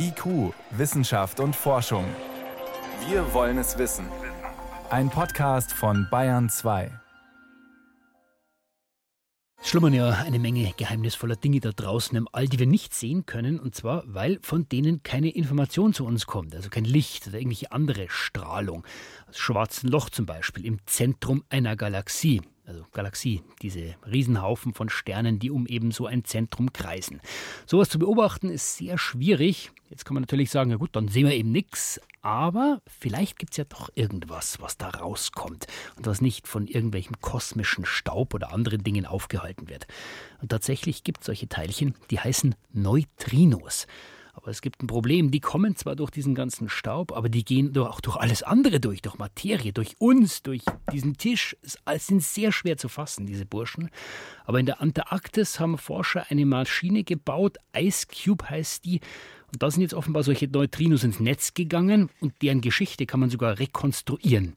IQ, Wissenschaft und Forschung. Wir wollen es wissen. Ein Podcast von Bayern 2. Es schlummern ja eine Menge geheimnisvoller Dinge da draußen im All, die wir nicht sehen können, und zwar, weil von denen keine Information zu uns kommt, also kein Licht oder irgendwelche andere Strahlung. Das schwarze Loch zum Beispiel im Zentrum einer Galaxie also Galaxie, diese Riesenhaufen von Sternen, die um eben so ein Zentrum kreisen. Sowas zu beobachten ist sehr schwierig. Jetzt kann man natürlich sagen, ja gut, dann sehen wir eben nichts, aber vielleicht gibt es ja doch irgendwas, was da rauskommt und was nicht von irgendwelchem kosmischen Staub oder anderen Dingen aufgehalten wird. Und tatsächlich gibt es solche Teilchen, die heißen Neutrinos. Aber es gibt ein Problem. Die kommen zwar durch diesen ganzen Staub, aber die gehen auch durch alles andere durch, durch Materie, durch uns, durch diesen Tisch. Es sind sehr schwer zu fassen, diese Burschen. Aber in der Antarktis haben Forscher eine Maschine gebaut. Ice Cube heißt die. Und da sind jetzt offenbar solche Neutrinos ins Netz gegangen und deren Geschichte kann man sogar rekonstruieren.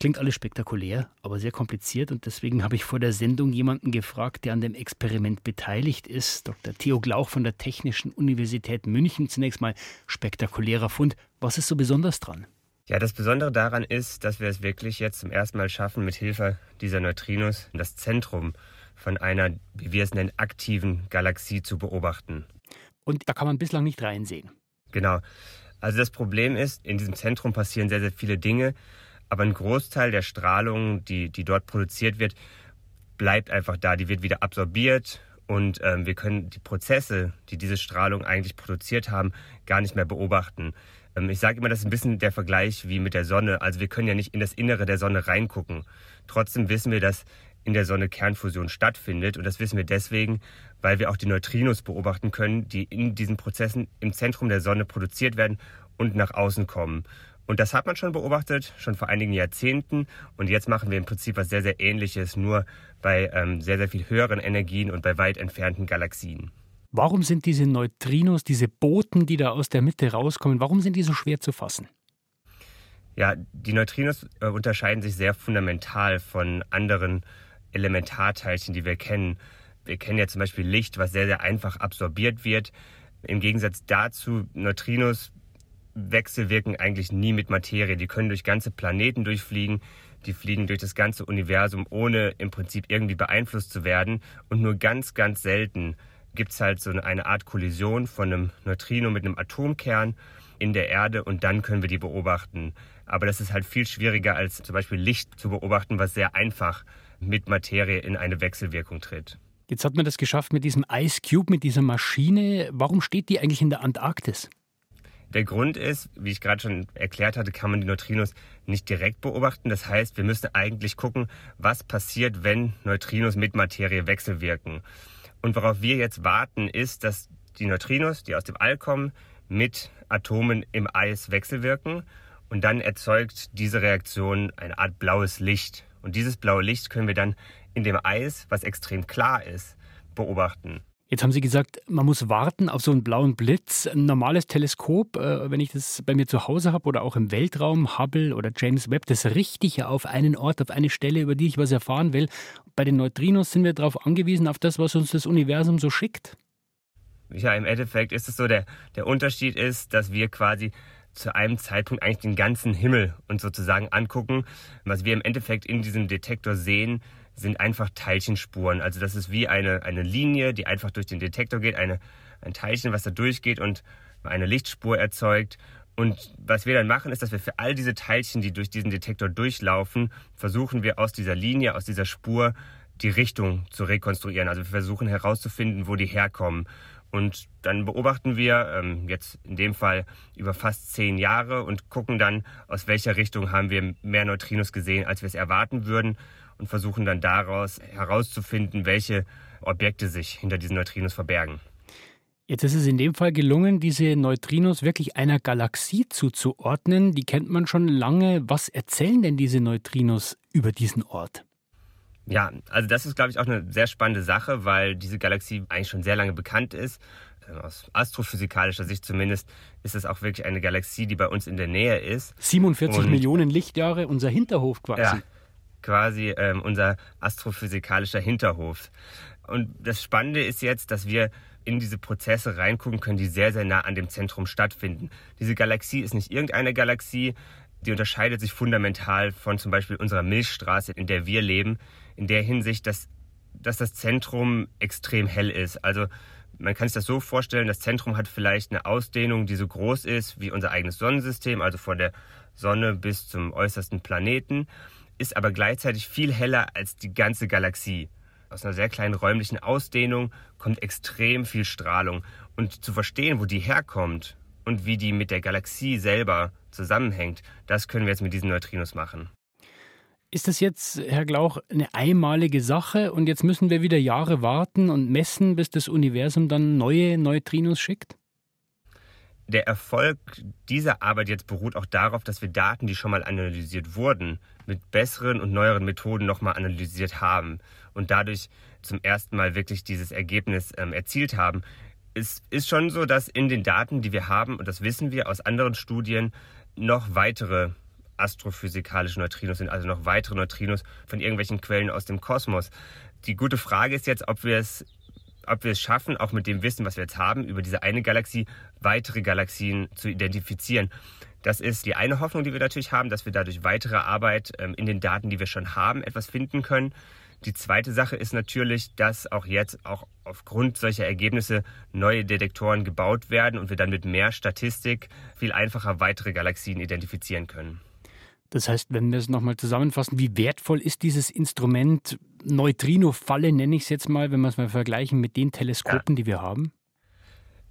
Klingt alles spektakulär, aber sehr kompliziert und deswegen habe ich vor der Sendung jemanden gefragt, der an dem Experiment beteiligt ist. Dr. Theo Glauch von der Technischen Universität München. Zunächst mal spektakulärer Fund. Was ist so besonders dran? Ja, das Besondere daran ist, dass wir es wirklich jetzt zum ersten Mal schaffen, mit Hilfe dieser Neutrinos das Zentrum von einer, wie wir es nennen, aktiven Galaxie zu beobachten. Und da kann man bislang nicht reinsehen. Genau. Also das Problem ist, in diesem Zentrum passieren sehr, sehr viele Dinge aber ein Großteil der Strahlung, die, die dort produziert wird, bleibt einfach da. Die wird wieder absorbiert und ähm, wir können die Prozesse, die diese Strahlung eigentlich produziert haben, gar nicht mehr beobachten. Ähm, ich sage immer, das ist ein bisschen der Vergleich wie mit der Sonne. Also wir können ja nicht in das Innere der Sonne reingucken. Trotzdem wissen wir, dass in der Sonne Kernfusion stattfindet. Und das wissen wir deswegen, weil wir auch die Neutrinos beobachten können, die in diesen Prozessen im Zentrum der Sonne produziert werden und nach außen kommen. Und das hat man schon beobachtet, schon vor einigen Jahrzehnten. Und jetzt machen wir im Prinzip was sehr, sehr Ähnliches, nur bei ähm, sehr, sehr viel höheren Energien und bei weit entfernten Galaxien. Warum sind diese Neutrinos, diese Boten, die da aus der Mitte rauskommen, warum sind die so schwer zu fassen? Ja, die Neutrinos äh, unterscheiden sich sehr fundamental von anderen Elementarteilchen, die wir kennen. Wir kennen ja zum Beispiel Licht, was sehr, sehr einfach absorbiert wird. Im Gegensatz dazu, Neutrinos wechselwirken eigentlich nie mit Materie. Die können durch ganze Planeten durchfliegen, die fliegen durch das ganze Universum, ohne im Prinzip irgendwie beeinflusst zu werden. Und nur ganz, ganz selten gibt es halt so eine Art Kollision von einem Neutrino mit einem Atomkern in der Erde und dann können wir die beobachten. Aber das ist halt viel schwieriger als zum Beispiel Licht zu beobachten, was sehr einfach mit Materie in eine Wechselwirkung tritt. Jetzt hat man das geschafft mit diesem Ice Cube, mit dieser Maschine. Warum steht die eigentlich in der Antarktis? Der Grund ist, wie ich gerade schon erklärt hatte, kann man die Neutrinos nicht direkt beobachten. Das heißt, wir müssen eigentlich gucken, was passiert, wenn Neutrinos mit Materie wechselwirken. Und worauf wir jetzt warten, ist, dass die Neutrinos, die aus dem All kommen, mit Atomen im Eis wechselwirken. Und dann erzeugt diese Reaktion eine Art blaues Licht. Und dieses blaue Licht können wir dann in dem Eis, was extrem klar ist, beobachten. Jetzt haben Sie gesagt, man muss warten auf so einen blauen Blitz. Ein normales Teleskop, äh, wenn ich das bei mir zu Hause habe oder auch im Weltraum, Hubble oder James Webb, das richte ich ja auf einen Ort, auf eine Stelle, über die ich was erfahren will. Bei den Neutrinos sind wir darauf angewiesen, auf das, was uns das Universum so schickt. Ja, im Endeffekt ist es so, der, der Unterschied ist, dass wir quasi zu einem Zeitpunkt eigentlich den ganzen Himmel uns sozusagen angucken. Was wir im Endeffekt in diesem Detektor sehen, sind einfach Teilchenspuren. Also das ist wie eine, eine Linie, die einfach durch den Detektor geht, eine, ein Teilchen, was da durchgeht und eine Lichtspur erzeugt. Und was wir dann machen, ist, dass wir für all diese Teilchen, die durch diesen Detektor durchlaufen, versuchen wir aus dieser Linie, aus dieser Spur die Richtung zu rekonstruieren. Also wir versuchen herauszufinden, wo die herkommen. Und dann beobachten wir ähm, jetzt in dem Fall über fast zehn Jahre und gucken dann, aus welcher Richtung haben wir mehr Neutrinos gesehen, als wir es erwarten würden und versuchen dann daraus herauszufinden, welche Objekte sich hinter diesen Neutrinos verbergen. Jetzt ist es in dem Fall gelungen, diese Neutrinos wirklich einer Galaxie zuzuordnen. Die kennt man schon lange. Was erzählen denn diese Neutrinos über diesen Ort? Ja, also das ist, glaube ich, auch eine sehr spannende Sache, weil diese Galaxie eigentlich schon sehr lange bekannt ist. Ähm, aus astrophysikalischer Sicht zumindest ist es auch wirklich eine Galaxie, die bei uns in der Nähe ist. 47 Und Millionen Lichtjahre, unser Hinterhof quasi. Ja, quasi ähm, unser astrophysikalischer Hinterhof. Und das Spannende ist jetzt, dass wir in diese Prozesse reingucken können, die sehr, sehr nah an dem Zentrum stattfinden. Diese Galaxie ist nicht irgendeine Galaxie, die unterscheidet sich fundamental von zum Beispiel unserer Milchstraße, in der wir leben, in der Hinsicht, dass, dass das Zentrum extrem hell ist. Also man kann sich das so vorstellen, das Zentrum hat vielleicht eine Ausdehnung, die so groß ist wie unser eigenes Sonnensystem, also von der Sonne bis zum äußersten Planeten, ist aber gleichzeitig viel heller als die ganze Galaxie. Aus einer sehr kleinen räumlichen Ausdehnung kommt extrem viel Strahlung. Und zu verstehen, wo die herkommt und wie die mit der Galaxie selber zusammenhängt, das können wir jetzt mit diesen Neutrinos machen. Ist das jetzt, Herr Glauch, eine einmalige Sache und jetzt müssen wir wieder Jahre warten und messen, bis das Universum dann neue Neutrinos schickt? Der Erfolg dieser Arbeit jetzt beruht auch darauf, dass wir Daten, die schon mal analysiert wurden, mit besseren und neueren Methoden nochmal analysiert haben und dadurch zum ersten Mal wirklich dieses Ergebnis ähm, erzielt haben. Es ist schon so, dass in den Daten, die wir haben, und das wissen wir aus anderen Studien, noch weitere astrophysikalische Neutrinos sind, also noch weitere Neutrinos von irgendwelchen Quellen aus dem Kosmos. Die gute Frage ist jetzt, ob wir es ob wir es schaffen, auch mit dem Wissen, was wir jetzt haben, über diese eine Galaxie weitere Galaxien zu identifizieren. Das ist die eine Hoffnung, die wir natürlich haben, dass wir dadurch weitere Arbeit ähm, in den Daten, die wir schon haben, etwas finden können. Die zweite Sache ist natürlich, dass auch jetzt auch aufgrund solcher Ergebnisse neue Detektoren gebaut werden und wir dann mit mehr Statistik viel einfacher weitere Galaxien identifizieren können. Das heißt, wenn wir es nochmal zusammenfassen, wie wertvoll ist dieses Instrument Neutrino-Falle, nenne ich es jetzt mal, wenn wir es mal vergleichen mit den Teleskopen, ja. die wir haben?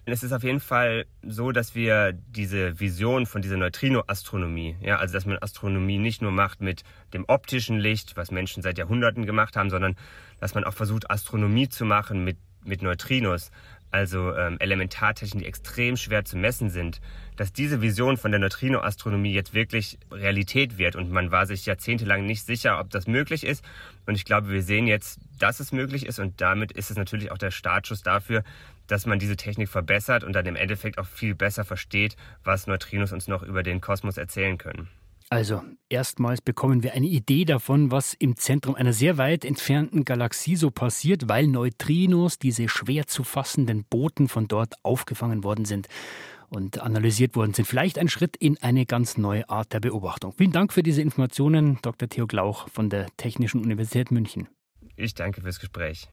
Es ist auf jeden Fall so, dass wir diese Vision von dieser Neutrino-Astronomie, ja, also dass man Astronomie nicht nur macht mit dem optischen Licht, was Menschen seit Jahrhunderten gemacht haben, sondern dass man auch versucht, Astronomie zu machen mit, mit Neutrinos, also ähm, Elementarteilchen, die extrem schwer zu messen sind, dass diese Vision von der Neutrino-Astronomie jetzt wirklich Realität wird. Und man war sich jahrzehntelang nicht sicher, ob das möglich ist. Und ich glaube, wir sehen jetzt, dass es möglich ist. Und damit ist es natürlich auch der Startschuss dafür, dass man diese Technik verbessert und dann im Endeffekt auch viel besser versteht, was Neutrinos uns noch über den Kosmos erzählen können. Also, erstmals bekommen wir eine Idee davon, was im Zentrum einer sehr weit entfernten Galaxie so passiert, weil Neutrinos, diese schwer zu fassenden Boten, von dort aufgefangen worden sind und analysiert worden sind. Vielleicht ein Schritt in eine ganz neue Art der Beobachtung. Vielen Dank für diese Informationen, Dr. Theo Glauch von der Technischen Universität München. Ich danke fürs Gespräch.